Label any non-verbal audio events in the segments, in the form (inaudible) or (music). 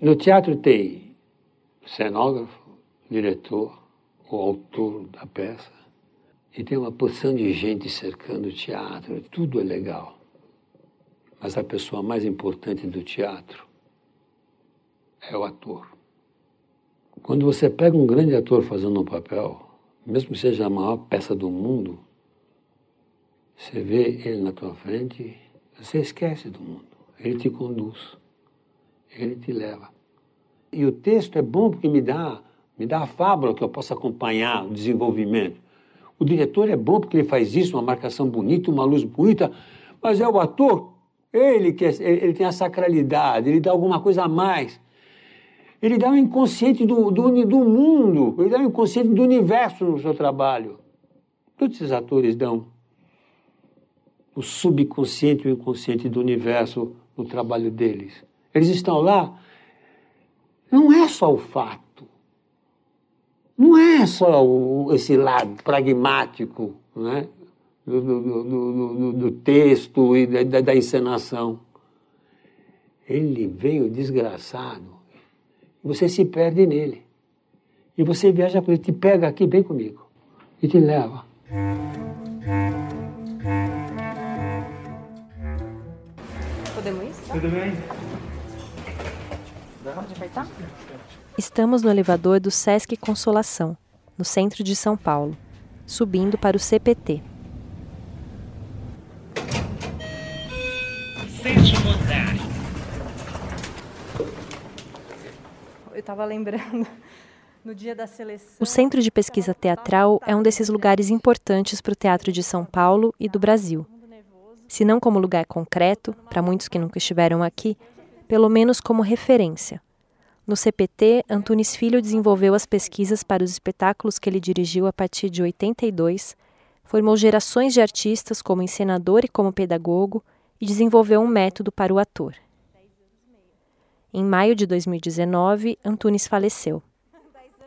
No teatro tem cenógrafo, diretor, o autor da peça, e tem uma porção de gente cercando o teatro, tudo é legal. Mas a pessoa mais importante do teatro é o ator. Quando você pega um grande ator fazendo um papel, mesmo que seja a maior peça do mundo, você vê ele na tua frente, você esquece do mundo. Ele te conduz, ele te leva. E o texto é bom porque me dá, me dá a fábula que eu possa acompanhar o desenvolvimento. O diretor é bom porque ele faz isso, uma marcação bonita, uma luz bonita, mas é o ator, ele que é, ele tem a sacralidade, ele dá alguma coisa a mais. Ele dá o um inconsciente do, do, do mundo, ele dá o um inconsciente do universo no seu trabalho. Todos esses atores dão o subconsciente e o inconsciente do universo no trabalho deles. Eles estão lá, não é só o fato, não é só o, esse lado pragmático né, do, do, do, do texto e da, da encenação. Ele veio desgraçado você se perde nele. E você viaja com ele, te pega aqui bem comigo e te leva. Podemos ir? Tudo bem. Pode apertar? Estamos no elevador do Sesc Consolação, no centro de São Paulo, subindo para o CPT. Sétimo andar. Eu estava lembrando (laughs) no dia da seleção. O Centro de Pesquisa Teatral é um desses lugares importantes para o teatro de São Paulo e do Brasil. Se não como lugar concreto, para muitos que nunca estiveram aqui, pelo menos como referência. No CPT, Antunes Filho desenvolveu as pesquisas para os espetáculos que ele dirigiu a partir de 82, formou gerações de artistas como encenador e como pedagogo e desenvolveu um método para o ator. Em maio de 2019, Antunes faleceu.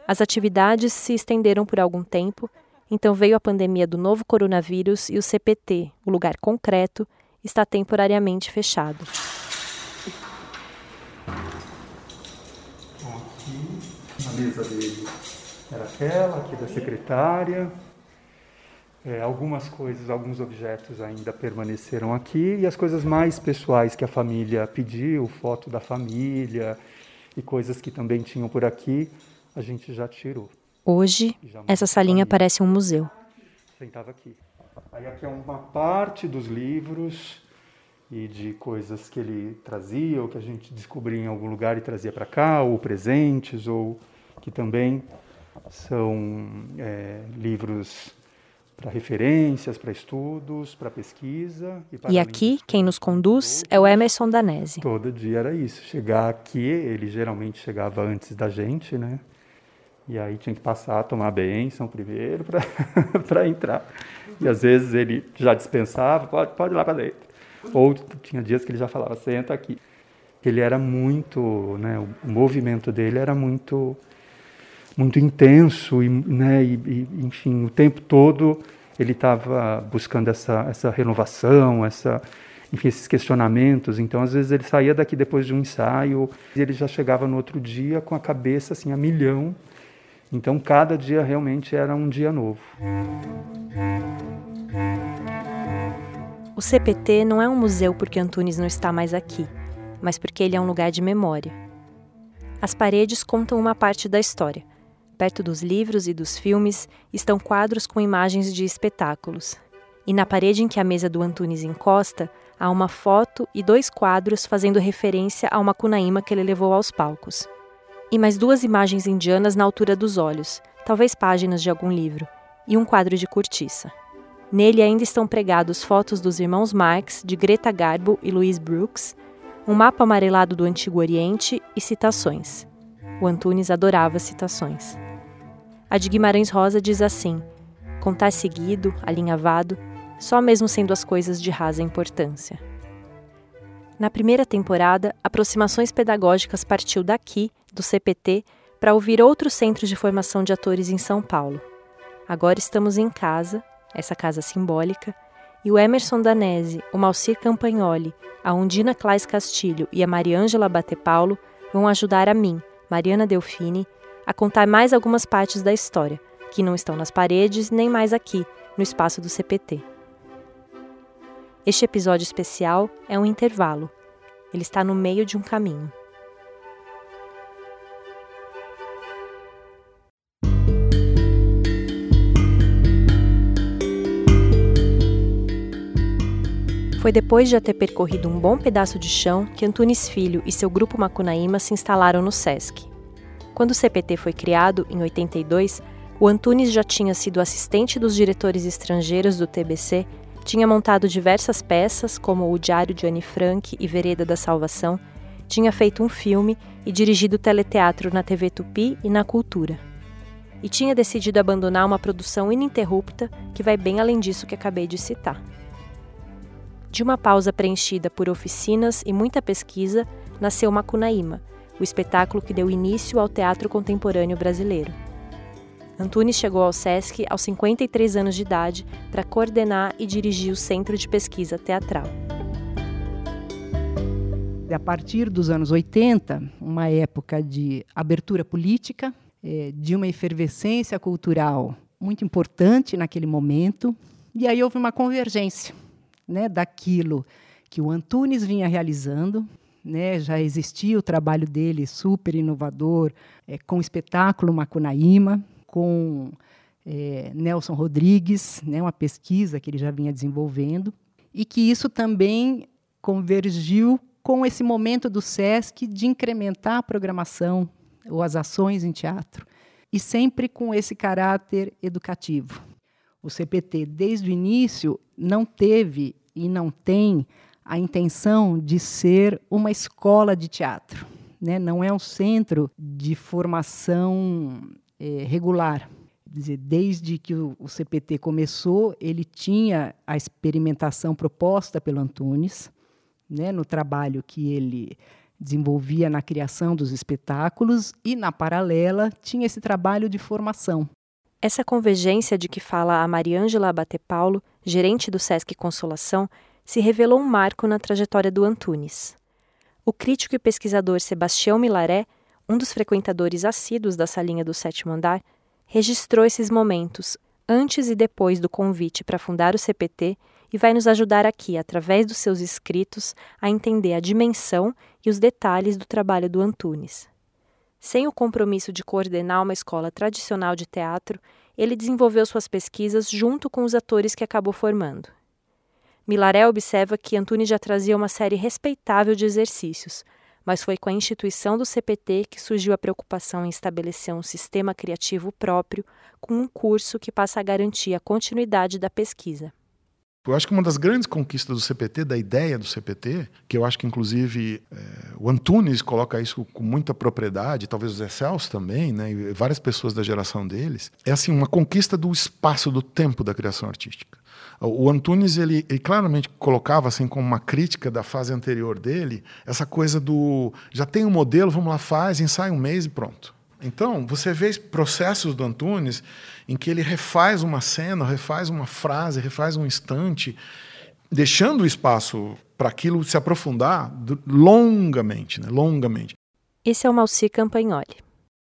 As atividades se estenderam por algum tempo, então veio a pandemia do novo coronavírus e o CPT, o lugar concreto, está temporariamente fechado. Mesa dele era aquela, aqui da secretária. É, algumas coisas, alguns objetos ainda permaneceram aqui e as coisas mais pessoais que a família pediu, foto da família e coisas que também tinham por aqui, a gente já tirou. Hoje, essa salinha parece um museu. Sentava aqui. Aí aqui é uma parte dos livros e de coisas que ele trazia ou que a gente descobria em algum lugar e trazia para cá, ou presentes, ou que também são é, livros para referências, para estudos, para pesquisa. E, e aqui, quem nos conduz é o Emerson Danese. Todo dia era isso. Chegar aqui, ele geralmente chegava antes da gente, né? E aí tinha que passar, tomar a benção primeiro para (laughs) entrar. E às vezes ele já dispensava, pode, pode ir lá para dentro. Ou tinha dias que ele já falava, senta aqui. Ele era muito, né, o movimento dele era muito muito intenso e, né, e, e enfim, o tempo todo ele estava buscando essa, essa renovação, essa, enfim, esses questionamentos. Então, às vezes ele saía daqui depois de um ensaio e ele já chegava no outro dia com a cabeça assim a milhão. Então, cada dia realmente era um dia novo. O CPT não é um museu porque Antunes não está mais aqui, mas porque ele é um lugar de memória. As paredes contam uma parte da história Perto dos livros e dos filmes estão quadros com imagens de espetáculos. E na parede em que a mesa do Antunes encosta, há uma foto e dois quadros fazendo referência a uma cunaíma que ele levou aos palcos. E mais duas imagens indianas na altura dos olhos, talvez páginas de algum livro, e um quadro de cortiça. Nele ainda estão pregados fotos dos irmãos Marx, de Greta Garbo e Louise Brooks, um mapa amarelado do Antigo Oriente e citações. O Antunes adorava citações. A de Guimarães Rosa diz assim: contar seguido, alinhavado, só mesmo sendo as coisas de rasa importância. Na primeira temporada, Aproximações Pedagógicas partiu daqui, do CPT, para ouvir outros centros de formação de atores em São Paulo. Agora estamos em casa, essa casa simbólica, e o Emerson Danese, o Malcir Campagnoli, a Undina Claes Castilho e a Mariângela Batepaulo vão ajudar a mim, Mariana Delfini, a contar mais algumas partes da história, que não estão nas paredes nem mais aqui, no espaço do CPT. Este episódio especial é um intervalo. Ele está no meio de um caminho. Foi depois de já ter percorrido um bom pedaço de chão que Antunes Filho e seu grupo Macunaíma se instalaram no SESC. Quando o CPT foi criado, em 82, o Antunes já tinha sido assistente dos diretores estrangeiros do TBC, tinha montado diversas peças, como O Diário de Anne Frank e Vereda da Salvação, tinha feito um filme e dirigido teleteatro na TV Tupi e na Cultura. E tinha decidido abandonar uma produção ininterrupta que vai bem além disso que acabei de citar. De uma pausa preenchida por oficinas e muita pesquisa, nasceu Macunaíma, o espetáculo que deu início ao teatro contemporâneo brasileiro. Antunes chegou ao SESC aos 53 anos de idade para coordenar e dirigir o Centro de Pesquisa Teatral. A partir dos anos 80, uma época de abertura política, é, de uma efervescência cultural muito importante naquele momento, e aí houve uma convergência né, daquilo que o Antunes vinha realizando. Né, já existia o trabalho dele super inovador é, com o espetáculo Macunaíma, com é, Nelson Rodrigues, né, uma pesquisa que ele já vinha desenvolvendo, e que isso também convergiu com esse momento do SESC de incrementar a programação ou as ações em teatro, e sempre com esse caráter educativo. O CPT, desde o início, não teve e não tem a intenção de ser uma escola de teatro. Né? Não é um centro de formação é, regular. Desde que o, o CPT começou, ele tinha a experimentação proposta pelo Antunes, né, no trabalho que ele desenvolvia na criação dos espetáculos e, na paralela, tinha esse trabalho de formação. Essa convergência de que fala a Mariângela Abate Paulo, gerente do Sesc Consolação, se revelou um marco na trajetória do Antunes. O crítico e pesquisador Sebastião Milaré, um dos frequentadores assíduos da salinha do sétimo andar, registrou esses momentos antes e depois do convite para fundar o CPT e vai nos ajudar aqui, através dos seus escritos, a entender a dimensão e os detalhes do trabalho do Antunes. Sem o compromisso de coordenar uma escola tradicional de teatro, ele desenvolveu suas pesquisas junto com os atores que acabou formando. Milaré observa que Antunes já trazia uma série respeitável de exercícios, mas foi com a instituição do CPT que surgiu a preocupação em estabelecer um sistema criativo próprio, com um curso que passa a garantir a continuidade da pesquisa. Eu acho que uma das grandes conquistas do CPT, da ideia do CPT, que eu acho que inclusive é, o Antunes coloca isso com muita propriedade, talvez o Zé Celso também, né, e várias pessoas da geração deles, é assim uma conquista do espaço, do tempo da criação artística. O Antunes ele, ele, claramente colocava assim como uma crítica da fase anterior dele essa coisa do já tem um modelo, vamos lá faz, ensaia um mês e pronto. Então, você vê processos do Antunes em que ele refaz uma cena, refaz uma frase, refaz um instante, deixando o espaço para aquilo se aprofundar longamente, né? longamente. Esse é o Malcir Campagnoli.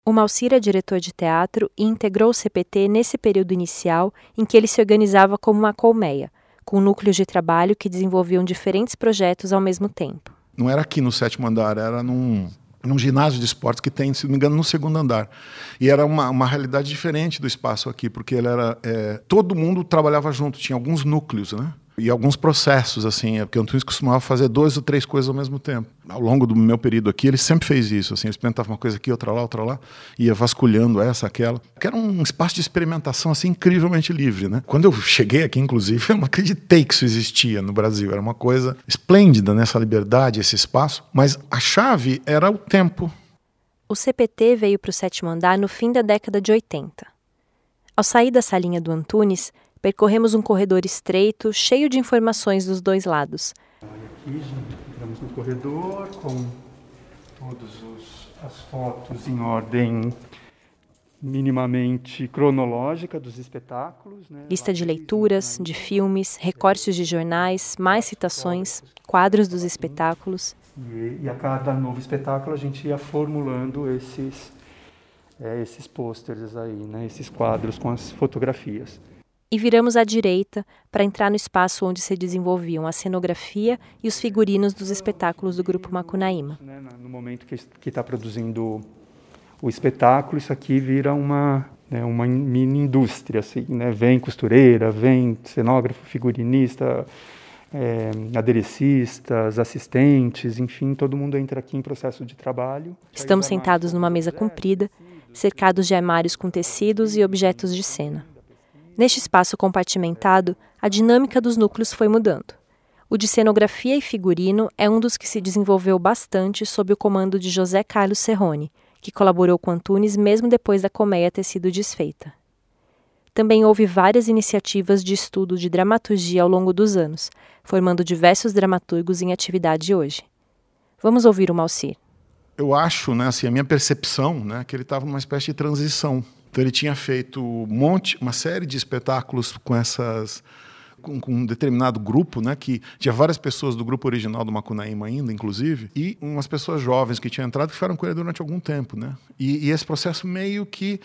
O Malcir é diretor de teatro e integrou o CPT nesse período inicial em que ele se organizava como uma colmeia, com núcleos de trabalho que desenvolviam diferentes projetos ao mesmo tempo. Não era aqui no sétimo andar, era num num ginásio de esportes que tem, se não me engano, no segundo andar. E era uma, uma realidade diferente do espaço aqui, porque ele era é, todo mundo trabalhava junto, tinha alguns núcleos, né? E alguns processos, assim, é porque o Antunes costumava fazer duas ou três coisas ao mesmo tempo. Ao longo do meu período aqui, ele sempre fez isso, assim, ele experimentava uma coisa aqui, outra lá, outra lá, ia vasculhando essa, aquela, que era um espaço de experimentação, assim, incrivelmente livre, né? Quando eu cheguei aqui, inclusive, (laughs) eu não acreditei que isso existia no Brasil, era uma coisa esplêndida nessa liberdade, esse espaço, mas a chave era o tempo. O CPT veio para o sétimo andar no fim da década de 80. Ao sair da salinha do Antunes, Percorremos um corredor estreito, cheio de informações dos dois lados. Aqui já entramos no corredor com todas as fotos em ordem minimamente cronológica dos espetáculos. Né? Lista de leituras, de filmes, recortes de jornais, mais citações, quadros dos espetáculos. E, e a cada novo espetáculo a gente ia formulando esses, é, esses pôsteres aí, né, esses quadros com as fotografias. E viramos à direita para entrar no espaço onde se desenvolviam a cenografia e os figurinos dos espetáculos do grupo Macunaíma. Né, no momento que está produzindo o espetáculo, isso aqui vira uma, né, uma mini indústria. Assim, né? Vem costureira, vem cenógrafo, figurinista, é, aderecistas, assistentes, enfim, todo mundo entra aqui em processo de trabalho. Estamos sentados numa mesa comprida, cercados de armários com tecidos e objetos de cena. Neste espaço compartimentado, a dinâmica dos núcleos foi mudando. O de cenografia e figurino é um dos que se desenvolveu bastante sob o comando de José Carlos Serrone, que colaborou com Antunes mesmo depois da colmeia ter sido desfeita. Também houve várias iniciativas de estudo de dramaturgia ao longo dos anos, formando diversos dramaturgos em atividade hoje. Vamos ouvir o Malcir. Eu acho, né, assim, a minha percepção, né, que ele estava numa espécie de transição então ele tinha feito um monte, uma série de espetáculos com essas com, com, um determinado grupo, né, que tinha várias pessoas do grupo original do Macunaíma ainda, inclusive, e umas pessoas jovens que tinham entrado que ficaram com ele durante algum tempo, né? E, e esse processo meio que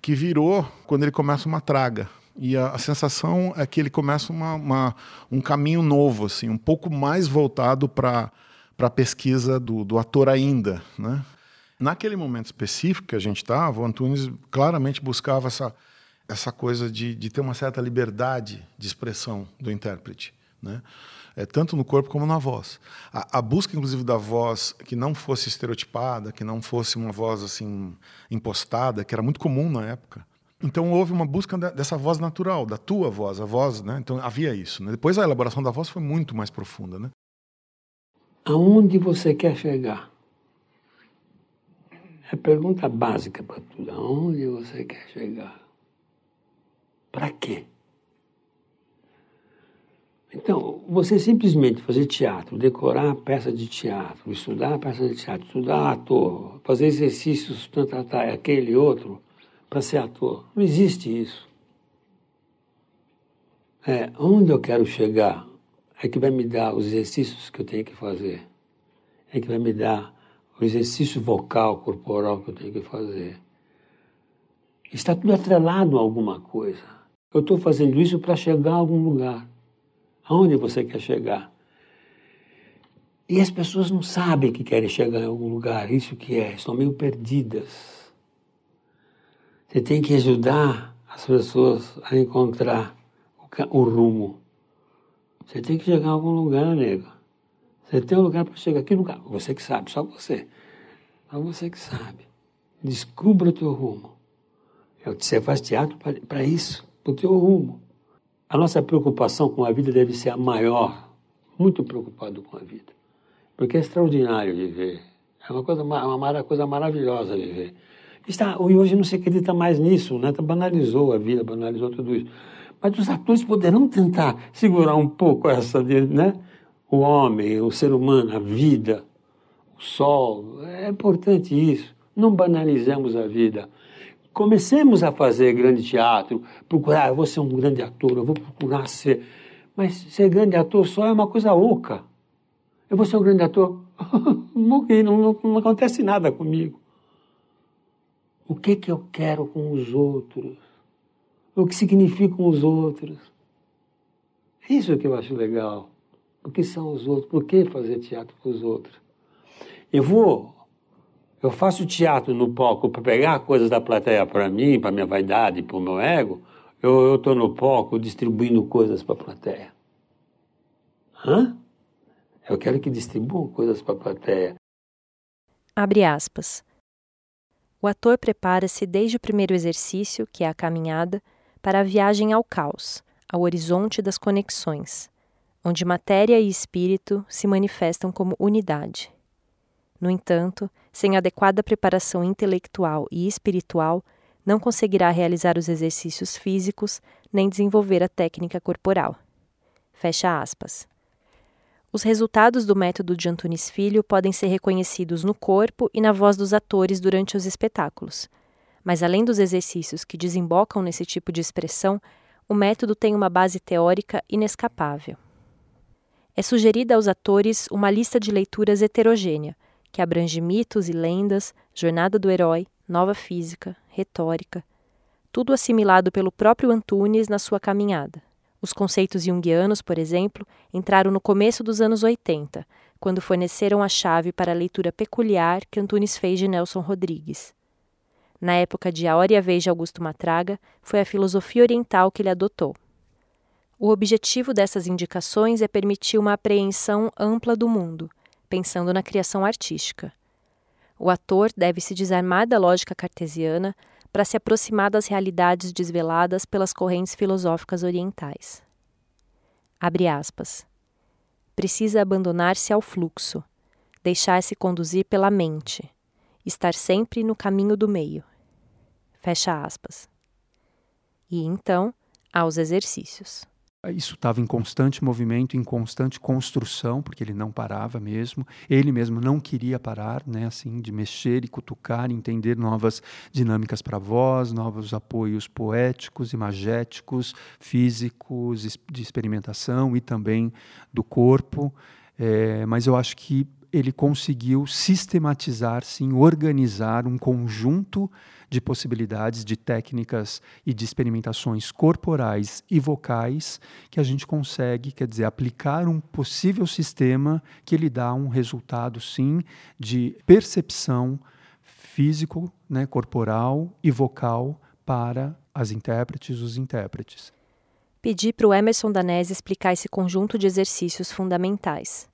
que virou quando ele começa uma traga. E a, a sensação é que ele começa uma, uma, um caminho novo, assim, um pouco mais voltado para para a pesquisa do, do ator ainda, né? Naquele momento específico que a gente estava, o Antunes claramente buscava essa, essa coisa de, de ter uma certa liberdade de expressão do intérprete, né? É, tanto no corpo como na voz. A, a, busca, inclusive, da voz que não fosse estereotipada, que não fosse uma voz assim impostada, que era muito comum na época. Então houve uma busca dessa voz natural, da tua voz, a voz, né? Então havia isso. Né? Depois a elaboração da voz foi muito mais profunda, né? Aonde você quer chegar? É a pergunta básica para tudo. Aonde você quer chegar? Para quê? Então, você simplesmente fazer teatro, decorar peça de teatro, estudar peça de teatro, estudar ator, fazer exercícios, tanto aquele outro, para ser ator. Não existe isso. É, onde eu quero chegar é que vai me dar os exercícios que eu tenho que fazer. É que vai me dar o exercício vocal, corporal que eu tenho que fazer. Está tudo atrelado a alguma coisa. Eu estou fazendo isso para chegar a algum lugar. Aonde você quer chegar? E as pessoas não sabem que querem chegar em algum lugar. Isso que é, estão meio perdidas. Você tem que ajudar as pessoas a encontrar o, rumo. Você tem que chegar a algum lugar, nego. Você tem um lugar para chegar. Que lugar? Você que sabe, só você. Só você que sabe. Descubra o teu rumo. Você faz teatro para isso, para o teu rumo. A nossa preocupação com a vida deve ser a maior. Muito preocupado com a vida. Porque é extraordinário viver. É uma coisa, uma, uma coisa maravilhosa viver. Está, e hoje não se acredita mais nisso, né? banalizou a vida, banalizou tudo isso. Mas os atores poderão tentar segurar um pouco essa, né? O homem, o ser humano, a vida, o sol. É importante isso. Não banalizemos a vida. Comecemos a fazer grande teatro, procurar, eu vou ser um grande ator, eu vou procurar ser. Mas ser grande ator só é uma coisa oca. Eu vou ser um grande ator. (laughs) Morri, não, não, não acontece nada comigo. O que, que eu quero com os outros? O que significam os outros? Isso que eu acho legal. O que são os outros? Por que fazer teatro para os outros? Eu vou, eu faço teatro no palco para pegar coisas da plateia para mim, para minha vaidade, para o meu ego. Eu estou no palco distribuindo coisas para a plateia. Hã? Eu quero que distribuam coisas para a plateia. Abre aspas. O ator prepara-se desde o primeiro exercício, que é a caminhada, para a viagem ao caos, ao horizonte das conexões, onde matéria e espírito se manifestam como unidade. No entanto, sem adequada preparação intelectual e espiritual, não conseguirá realizar os exercícios físicos nem desenvolver a técnica corporal. Fecha aspas. Os resultados do método de Antunes Filho podem ser reconhecidos no corpo e na voz dos atores durante os espetáculos. Mas além dos exercícios que desembocam nesse tipo de expressão, o método tem uma base teórica inescapável. É sugerida aos atores uma lista de leituras heterogênea, que abrange mitos e lendas, jornada do herói, nova física, retórica, tudo assimilado pelo próprio Antunes na sua caminhada. Os conceitos junguianos, por exemplo, entraram no começo dos anos 80, quando forneceram a chave para a leitura peculiar que Antunes fez de Nelson Rodrigues. Na época de A Hora e a Vez de Augusto Matraga, foi a filosofia oriental que ele adotou. O objetivo dessas indicações é permitir uma apreensão ampla do mundo, pensando na criação artística. O ator deve se desarmar da lógica cartesiana para se aproximar das realidades desveladas pelas correntes filosóficas orientais. Abre aspas. Precisa abandonar-se ao fluxo, deixar-se conduzir pela mente, estar sempre no caminho do meio. Fecha aspas. E então, aos exercícios isso estava em constante movimento, em constante construção, porque ele não parava mesmo. Ele mesmo não queria parar, né, assim, de mexer e cutucar, entender novas dinâmicas para a voz, novos apoios poéticos, imagéticos, físicos, de experimentação e também do corpo. É, mas eu acho que ele conseguiu sistematizar, sim, organizar um conjunto de possibilidades, de técnicas e de experimentações corporais e vocais que a gente consegue, quer dizer, aplicar um possível sistema que ele dá um resultado, sim, de percepção físico, né, corporal e vocal para as intérpretes, os intérpretes. Pedi para o Emerson Danese explicar esse conjunto de exercícios fundamentais.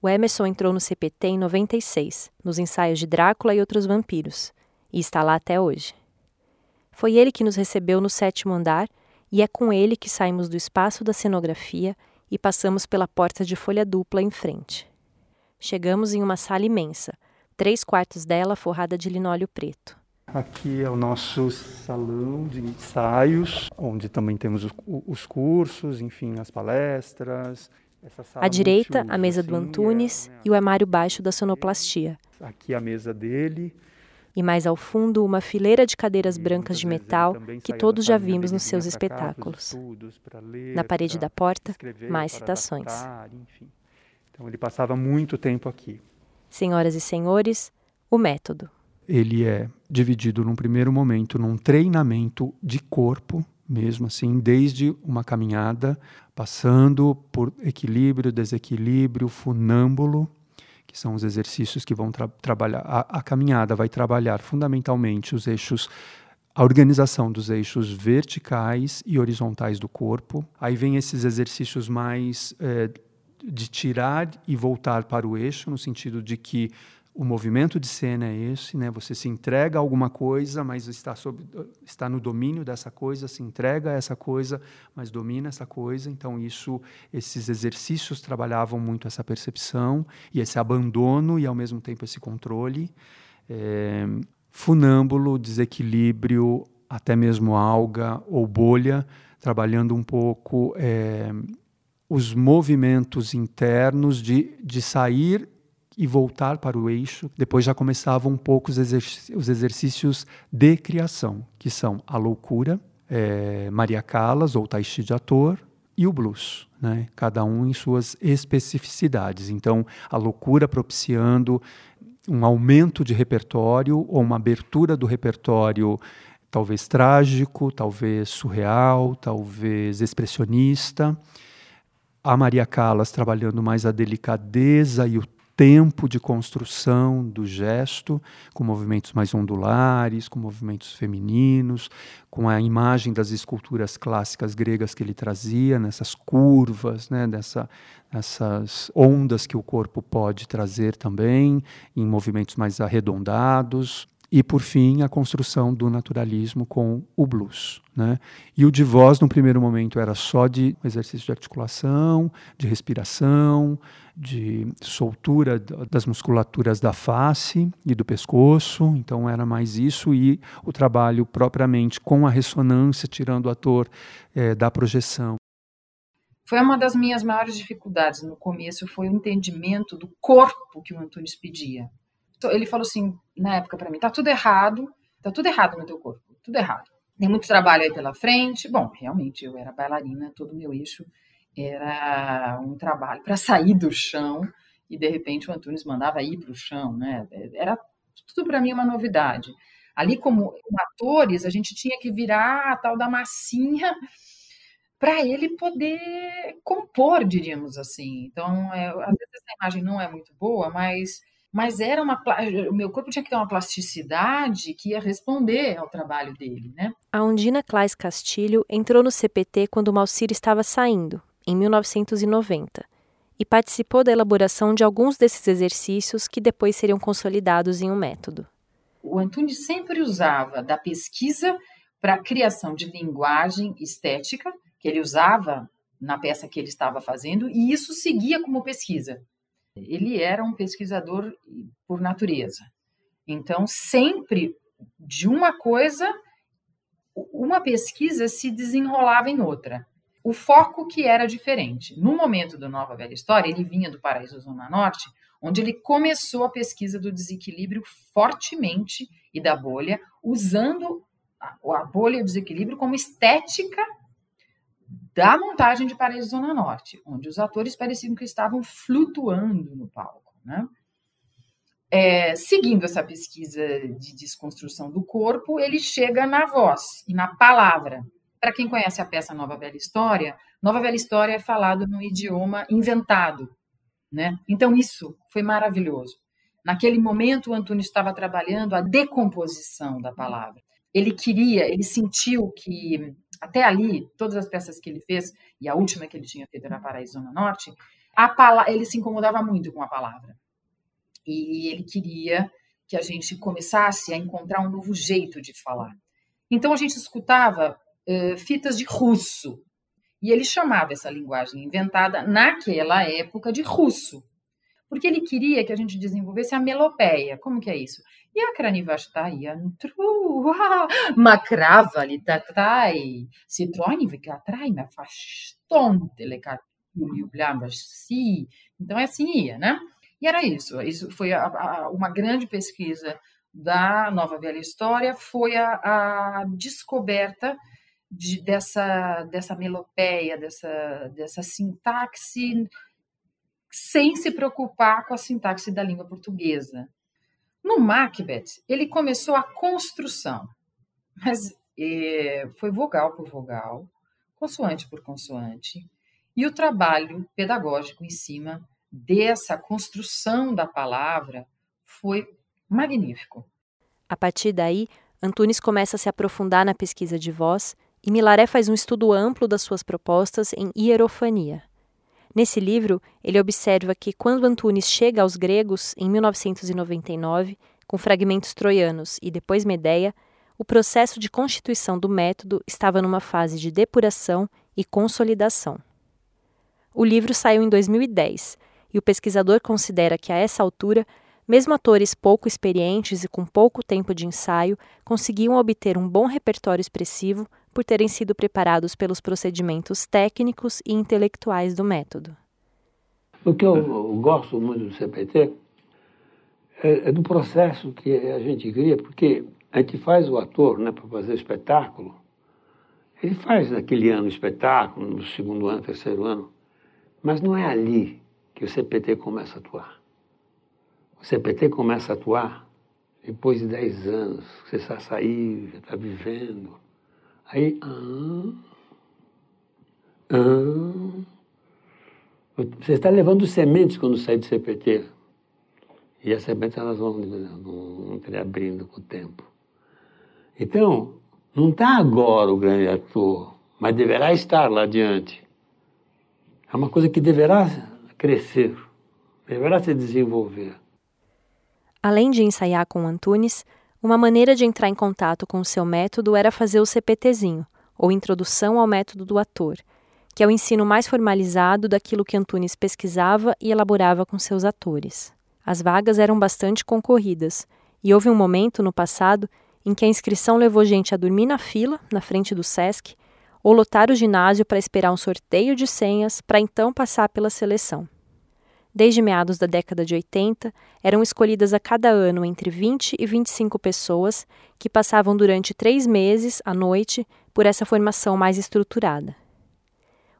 O Emerson entrou no CPT em 96, nos ensaios de Drácula e outros vampiros, e está lá até hoje. Foi ele que nos recebeu no sétimo andar e é com ele que saímos do espaço da cenografia e passamos pela porta de folha dupla em frente. Chegamos em uma sala imensa, três quartos dela forrada de linóleo preto. Aqui é o nosso salão de ensaios, onde também temos os cursos, enfim, as palestras. À direita, a mesa do assim, Antunes é, e o armário baixo da sonoplastia. Aqui a mesa dele, e mais ao fundo uma fileira de cadeiras brancas de metal que todos já vimos nos seus espetáculos. Na parede da porta, mais citações. Então ele passava muito tempo aqui. Senhoras e senhores, o método. Ele é dividido num primeiro momento num treinamento de corpo, mesmo assim, desde uma caminhada, passando por equilíbrio, desequilíbrio, funâmbulo, que são os exercícios que vão tra trabalhar. A, a caminhada vai trabalhar fundamentalmente os eixos a organização dos eixos verticais e horizontais do corpo. Aí vem esses exercícios mais é, de tirar e voltar para o eixo, no sentido de que o movimento de cena é esse, né? Você se entrega a alguma coisa, mas está, sob, está no domínio dessa coisa, se entrega a essa coisa, mas domina essa coisa. Então isso, esses exercícios trabalhavam muito essa percepção e esse abandono e ao mesmo tempo esse controle. É, funâmbulo, desequilíbrio, até mesmo alga ou bolha, trabalhando um pouco é, os movimentos internos de, de sair e voltar para o eixo. Depois já começavam um pouco os, exerc os exercícios de criação, que são a loucura, é, Maria Callas ou Tai Chi de ator e o blues, né? cada um em suas especificidades. Então, a loucura propiciando um aumento de repertório ou uma abertura do repertório talvez trágico, talvez surreal, talvez expressionista. A Maria Callas trabalhando mais a delicadeza e o tempo de construção do gesto, com movimentos mais ondulares, com movimentos femininos, com a imagem das esculturas clássicas gregas que ele trazia, nessas curvas, né, dessa, ondas que o corpo pode trazer também, em movimentos mais arredondados. E, por fim, a construção do naturalismo com o blues. Né? E o de voz, no primeiro momento, era só de exercício de articulação, de respiração, de soltura das musculaturas da face e do pescoço, então era mais isso, e o trabalho propriamente com a ressonância, tirando o ator é, da projeção. Foi uma das minhas maiores dificuldades no começo, foi o entendimento do corpo que o Antunes pedia. Ele falou assim, na época para mim, tá tudo errado, tá tudo errado no teu corpo, tudo errado. Tem muito trabalho aí pela frente. Bom, realmente, eu era bailarina, todo o meu eixo Era um trabalho para sair do chão e de repente o Antunes mandava ir para o chão, né? Era tudo para mim uma novidade. Ali como atores, a gente tinha que virar a tal da massinha para ele poder compor, diríamos assim. Então, é, às vezes a imagem não é muito boa, mas mas era uma o meu corpo tinha que ter uma plasticidade que ia responder ao trabalho dele, né? A Undina Claes Castilho entrou no CPT quando o Malcir estava saindo, em 1990, e participou da elaboração de alguns desses exercícios que depois seriam consolidados em um método. O Antunes sempre usava da pesquisa para a criação de linguagem estética, que ele usava na peça que ele estava fazendo, e isso seguia como pesquisa ele era um pesquisador por natureza. Então, sempre de uma coisa, uma pesquisa se desenrolava em outra. O foco que era diferente. No momento do Nova Velha História, ele vinha do Paraíso Zona Norte, onde ele começou a pesquisa do desequilíbrio fortemente e da bolha, usando a bolha e o desequilíbrio como estética da montagem de Paris Zona Norte, onde os atores pareciam que estavam flutuando no palco. Né? É, seguindo essa pesquisa de desconstrução do corpo, ele chega na voz e na palavra. Para quem conhece a peça Nova Velha História, Nova Velha História é falado no idioma inventado. Né? Então, isso foi maravilhoso. Naquele momento, o Antônio estava trabalhando a decomposição da palavra. Ele queria, ele sentiu que até ali, todas as peças que ele fez, e a última que ele tinha feito era Paraíso Zona Norte, a ele se incomodava muito com a palavra. E ele queria que a gente começasse a encontrar um novo jeito de falar. Então a gente escutava uh, fitas de russo. E ele chamava essa linguagem inventada naquela época de russo. Porque ele queria que a gente desenvolvesse a melopeia. Como que é isso? Yakranivashtayantrua, Makravalitatrai, Citronivicatraim, si. Então, é assim ia, né? E era isso. Isso foi a, a, uma grande pesquisa da Nova Velha História, foi a, a descoberta de, dessa, dessa melopeia, dessa, dessa sintaxe, sem se preocupar com a sintaxe da língua portuguesa. No Macbeth, ele começou a construção, mas é, foi vogal por vogal, consoante por consoante, e o trabalho pedagógico em cima dessa construção da palavra foi magnífico. A partir daí, Antunes começa a se aprofundar na pesquisa de voz e Milaré faz um estudo amplo das suas propostas em hierofania. Nesse livro, ele observa que quando Antunes chega aos gregos, em 1999, com fragmentos troianos e depois Medeia, o processo de constituição do método estava numa fase de depuração e consolidação. O livro saiu em 2010 e o pesquisador considera que a essa altura, mesmo atores pouco experientes e com pouco tempo de ensaio conseguiam obter um bom repertório expressivo por terem sido preparados pelos procedimentos técnicos e intelectuais do método. O que eu gosto muito do CPT é, é do processo que a gente cria, porque a gente faz o ator né, para fazer o espetáculo, ele faz naquele ano o espetáculo, no segundo ano, terceiro ano, mas não é ali que o CPT começa a atuar. O CPT começa a atuar depois de 10 anos, você já saiu, já está vivendo, Aí, ah, ah, você está levando sementes quando sai do CPT. E as sementes elas vão, vão abrindo com o tempo. Então, não está agora o grande ator, mas deverá estar lá adiante. É uma coisa que deverá crescer, deverá se desenvolver. Além de ensaiar com Antunes, uma maneira de entrar em contato com o seu método era fazer o CPTzinho, ou Introdução ao Método do Ator, que é o ensino mais formalizado daquilo que Antunes pesquisava e elaborava com seus atores. As vagas eram bastante concorridas, e houve um momento no passado em que a inscrição levou gente a dormir na fila, na frente do SESC, ou lotar o ginásio para esperar um sorteio de senhas para então passar pela seleção. Desde meados da década de 80, eram escolhidas a cada ano entre 20 e 25 pessoas que passavam durante três meses, à noite, por essa formação mais estruturada.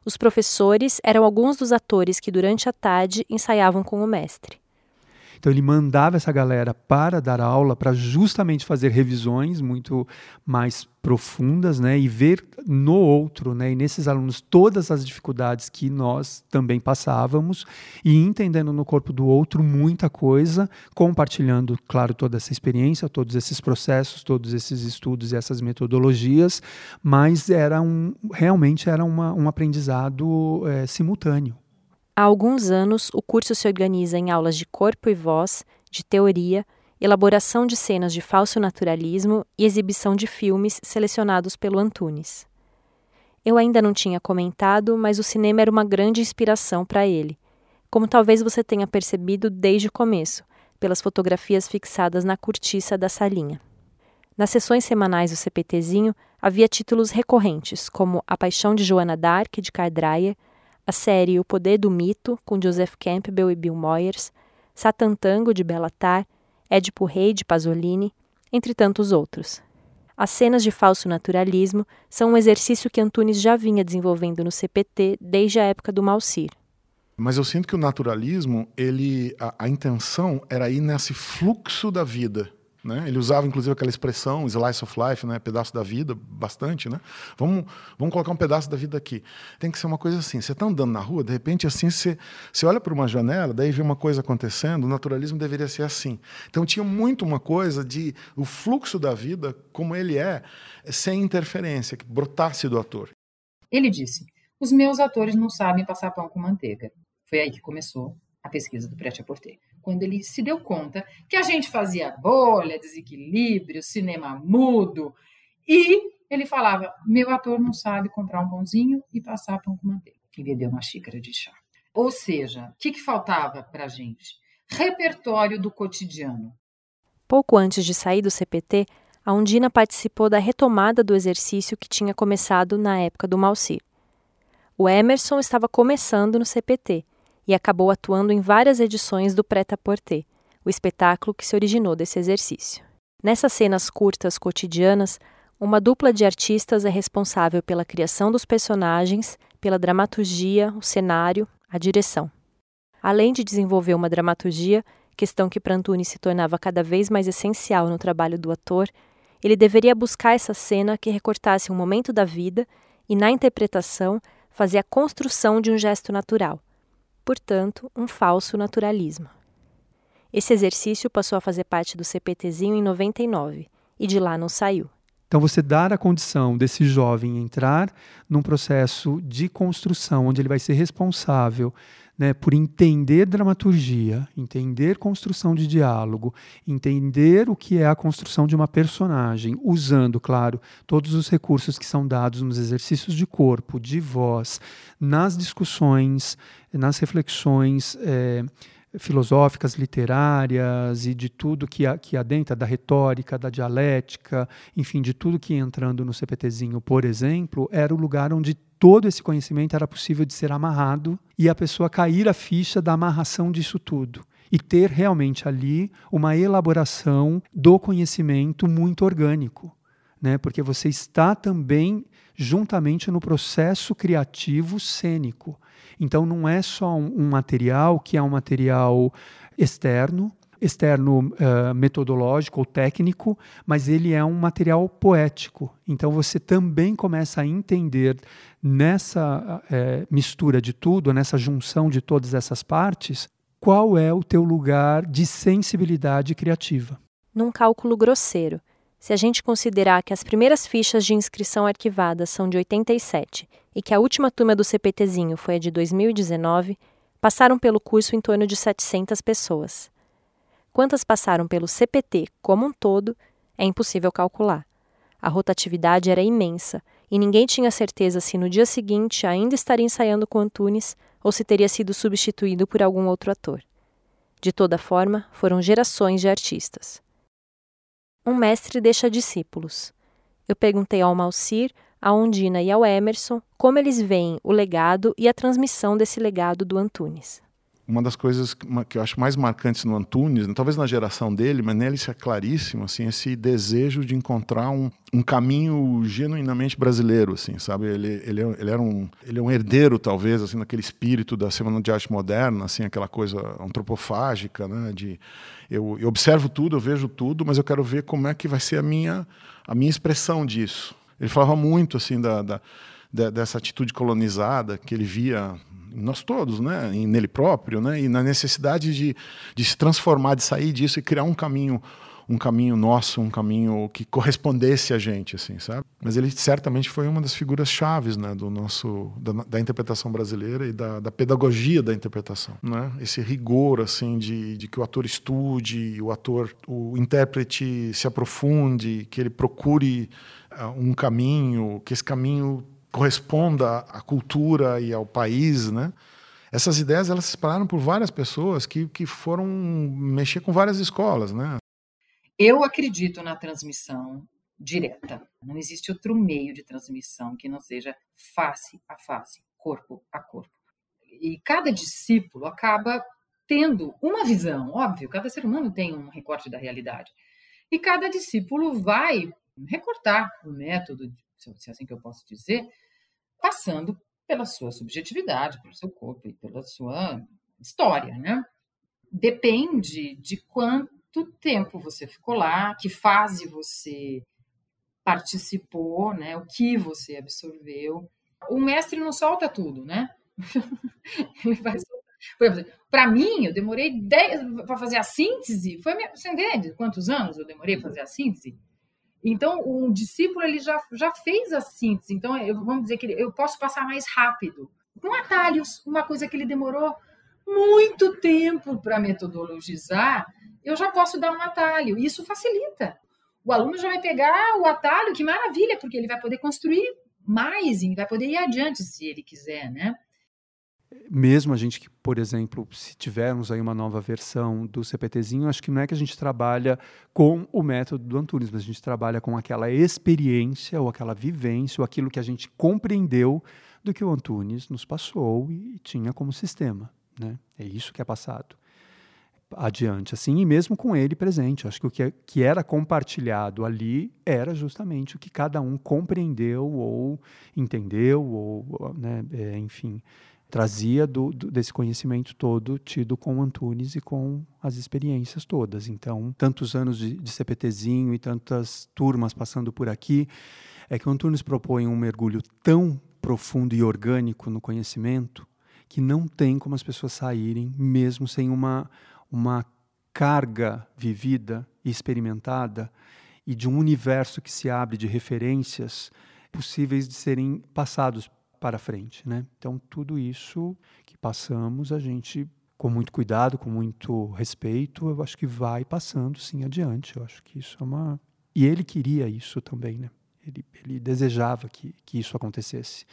Os professores eram alguns dos atores que durante a tarde ensaiavam com o mestre. Então ele mandava essa galera para dar aula, para justamente fazer revisões muito mais profundas, né, e ver no outro, né, e nesses alunos todas as dificuldades que nós também passávamos e entendendo no corpo do outro muita coisa, compartilhando, claro, toda essa experiência, todos esses processos, todos esses estudos e essas metodologias, mas era um realmente era uma, um aprendizado é, simultâneo. Há alguns anos, o curso se organiza em aulas de corpo e voz, de teoria, elaboração de cenas de falso naturalismo e exibição de filmes selecionados pelo Antunes. Eu ainda não tinha comentado, mas o cinema era uma grande inspiração para ele, como talvez você tenha percebido desde o começo, pelas fotografias fixadas na cortiça da salinha. Nas sessões semanais do CPTzinho havia títulos recorrentes, como A Paixão de Joana d'Arc, de Cardrayer, a série O Poder do Mito, com Joseph Campbell e Bill Moyers, Satan Tango, de Bellatar, Édipo Rei, de Pasolini, entre tantos outros. As cenas de falso naturalismo são um exercício que Antunes já vinha desenvolvendo no CPT desde a época do Malcir. Mas eu sinto que o naturalismo, ele, a, a intenção era ir nesse fluxo da vida, né? Ele usava, inclusive, aquela expressão slice of life, né? pedaço da vida, bastante. Né? Vamos, vamos colocar um pedaço da vida aqui. Tem que ser uma coisa assim. Você está andando na rua, de repente, assim, você, você olha para uma janela, daí vê uma coisa acontecendo, o naturalismo deveria ser assim. Então, tinha muito uma coisa de o fluxo da vida, como ele é, sem interferência, que brotasse do ator. Ele disse: Os meus atores não sabem passar pão com manteiga. Foi aí que começou a pesquisa do Prêt-à-Porter quando ele se deu conta que a gente fazia bolha, desequilíbrio, cinema mudo, e ele falava: meu ator não sabe comprar um pãozinho e passar pão com manteiga e beber uma xícara de chá. Ou seja, o que, que faltava para a gente? Repertório do cotidiano. Pouco antes de sair do CPT, a Undina participou da retomada do exercício que tinha começado na época do Malcir. O Emerson estava começando no CPT e acabou atuando em várias edições do Prêt-à-Porter, o espetáculo que se originou desse exercício. Nessas cenas curtas cotidianas, uma dupla de artistas é responsável pela criação dos personagens, pela dramaturgia, o cenário, a direção. Além de desenvolver uma dramaturgia, questão que para Antunes se tornava cada vez mais essencial no trabalho do ator, ele deveria buscar essa cena que recortasse um momento da vida e, na interpretação, fazer a construção de um gesto natural, portanto, um falso naturalismo. Esse exercício passou a fazer parte do CPTzinho em 99 e de lá não saiu. Então, você dar a condição desse jovem entrar num processo de construção, onde ele vai ser responsável né, por entender dramaturgia, entender construção de diálogo, entender o que é a construção de uma personagem, usando, claro, todos os recursos que são dados nos exercícios de corpo, de voz, nas discussões, nas reflexões. É, filosóficas, literárias e de tudo que, a, que adentra, da retórica, da dialética, enfim, de tudo que entrando no CPTzinho, por exemplo, era o lugar onde todo esse conhecimento era possível de ser amarrado e a pessoa cair a ficha da amarração disso tudo e ter realmente ali uma elaboração do conhecimento muito orgânico, né? Porque você está também juntamente no processo criativo cênico. Então não é só um, material que é um material externo, externo uh, metodológico ou técnico, mas ele é um material poético. Então você também começa a entender nessa uh, mistura de tudo, nessa junção de todas essas partes, qual é o teu lugar de sensibilidade criativa. Num cálculo grosseiro, se a gente considerar que as primeiras fichas de inscrição arquivadas são de 87 e que a última turma do CPTzinho foi a de 2019, passaram pelo curso em torno de 700 pessoas. Quantas passaram pelo CPT como um todo é impossível calcular. A rotatividade era imensa e ninguém tinha certeza se no dia seguinte ainda estaria ensaiando com Antunes ou se teria sido substituído por algum outro ator. De toda forma, foram gerações de artistas. Um mestre deixa discípulos. Eu perguntei ao Malcir, à Ondina e ao Emerson como eles veem o legado e a transmissão desse legado do Antunes. Uma das coisas que eu acho mais marcantes no Antunes, talvez na geração dele, mas nele isso é claríssimo, assim, esse desejo de encontrar um, um caminho genuinamente brasileiro, assim, sabe? Ele, ele, é, ele era um, ele é um herdeiro, talvez, assim, daquele espírito da Semana de Arte Moderna, assim, aquela coisa antropofágica, né? De eu, eu observo tudo, eu vejo tudo, mas eu quero ver como é que vai ser a minha a minha expressão disso. Ele falava muito assim da, da dessa atitude colonizada que ele via nós todos, né, nele próprio, né, e na necessidade de, de se transformar, de sair disso e criar um caminho um caminho nosso, um caminho que correspondesse a gente, assim, sabe? Mas ele certamente foi uma das figuras chaves, né, do nosso da, da interpretação brasileira e da, da, pedagogia da interpretação, né? Esse rigor, assim, de, de que o ator estude, o ator, o intérprete se aprofunde, que ele procure uh, um caminho, que esse caminho corresponda à cultura e ao país, né? Essas ideias elas se espalharam por várias pessoas que, que foram mexer com várias escolas, né? Eu acredito na transmissão direta. Não existe outro meio de transmissão que não seja face a face, corpo a corpo. E cada discípulo acaba tendo uma visão, óbvio, cada ser humano tem um recorte da realidade. E cada discípulo vai recortar o método se é assim que eu posso dizer, passando pela sua subjetividade, pelo seu corpo e pela sua história, né? Depende de quanto tempo você ficou lá, que fase você participou, né? O que você absorveu. O mestre não solta tudo, né? (laughs) Ele vai para mim, eu demorei 10 para fazer a síntese. Foi você entende quantos anos eu demorei para fazer a síntese? Então, um discípulo ele já, já fez a síntese. Então, eu, vamos dizer que ele, eu posso passar mais rápido. Com atalhos, uma coisa que ele demorou muito tempo para metodologizar, eu já posso dar um atalho. Isso facilita. O aluno já vai pegar o atalho, que maravilha, porque ele vai poder construir mais e vai poder ir adiante se ele quiser, né? Mesmo a gente que, por exemplo, se tivermos aí uma nova versão do CPTzinho, acho que não é que a gente trabalha com o método do Antunes, mas a gente trabalha com aquela experiência ou aquela vivência ou aquilo que a gente compreendeu do que o Antunes nos passou e tinha como sistema, né? É isso que é passado adiante, assim, e mesmo com ele presente. Acho que o que, é, que era compartilhado ali era justamente o que cada um compreendeu ou entendeu, ou, né, é, enfim, trazia do, do, desse conhecimento todo tido com Antunes e com as experiências todas. Então, tantos anos de, de CPTzinho e tantas turmas passando por aqui, é que o Antunes propõe um mergulho tão profundo e orgânico no conhecimento que não tem como as pessoas saírem mesmo sem uma, uma carga vivida e experimentada e de um universo que se abre de referências possíveis de serem passados para frente, né? Então tudo isso que passamos a gente com muito cuidado, com muito respeito, eu acho que vai passando sim adiante. Eu acho que isso é uma e ele queria isso também, né? Ele, ele desejava que, que isso acontecesse,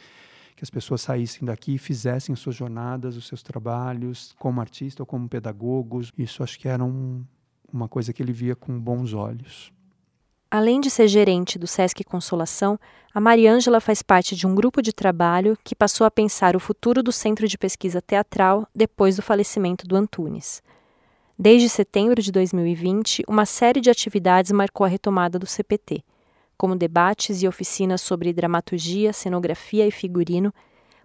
que as pessoas saíssem daqui e fizessem as suas jornadas, os seus trabalhos como artista ou como pedagogos. Isso acho que era um, uma coisa que ele via com bons olhos. Além de ser gerente do SESC Consolação, a Mariângela faz parte de um grupo de trabalho que passou a pensar o futuro do Centro de Pesquisa Teatral depois do falecimento do Antunes. Desde setembro de 2020, uma série de atividades marcou a retomada do CPT, como debates e oficinas sobre dramaturgia, cenografia e figurino,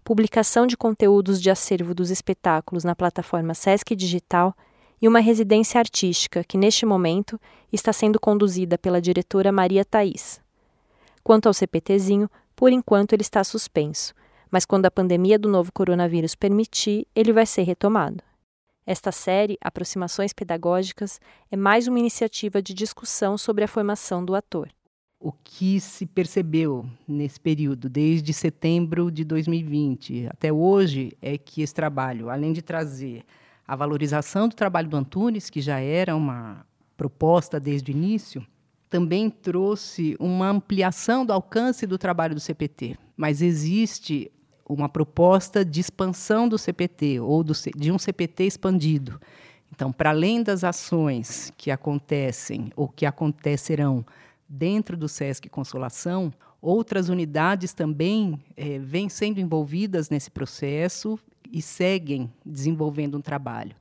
publicação de conteúdos de acervo dos espetáculos na plataforma SESC Digital e uma residência artística que, neste momento, está sendo conduzida pela diretora Maria Thais. Quanto ao CPTzinho, por enquanto ele está suspenso, mas quando a pandemia do novo coronavírus permitir, ele vai ser retomado. Esta série, Aproximações Pedagógicas, é mais uma iniciativa de discussão sobre a formação do ator. O que se percebeu nesse período, desde setembro de 2020 até hoje, é que esse trabalho, além de trazer a valorização do trabalho do Antunes, que já era uma proposta desde o início, também trouxe uma ampliação do alcance do trabalho do CPT. Mas existe uma proposta de expansão do CPT, ou do, de um CPT expandido. Então, para além das ações que acontecem ou que acontecerão dentro do SESC Consolação, outras unidades também é, vêm sendo envolvidas nesse processo e seguem desenvolvendo um trabalho.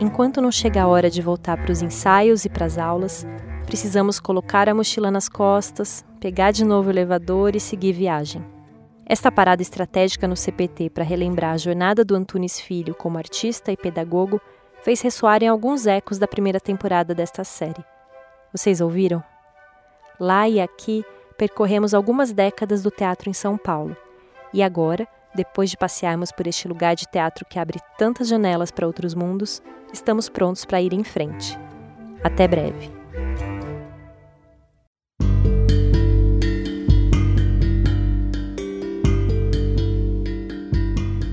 Enquanto não chega a hora de voltar para os ensaios e para as aulas, precisamos colocar a mochila nas costas, pegar de novo o elevador e seguir viagem. Esta parada estratégica no CPT para relembrar a jornada do Antunes Filho como artista e pedagogo fez ressoar em alguns ecos da primeira temporada desta série. Vocês ouviram? Lá e aqui percorremos algumas décadas do teatro em São Paulo. E agora, depois de passearmos por este lugar de teatro que abre tantas janelas para outros mundos, estamos prontos para ir em frente. Até breve.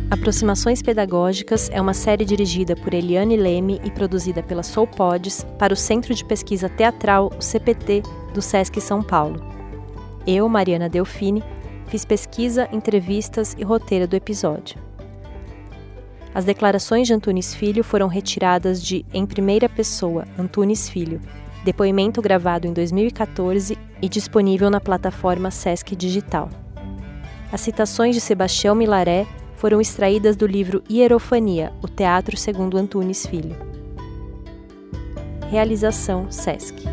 Aproximações Pedagógicas é uma série dirigida por Eliane Leme e produzida pela Soul Pods para o Centro de Pesquisa Teatral, o CPT, do SESC São Paulo. Eu, Mariana Delfini, fiz pesquisa, entrevistas e roteiro do episódio. As declarações de Antunes Filho foram retiradas de Em Primeira Pessoa, Antunes Filho, depoimento gravado em 2014 e disponível na plataforma Sesc Digital. As citações de Sebastião Milaré foram extraídas do livro Hierofania, o Teatro segundo Antunes Filho. Realização SESC.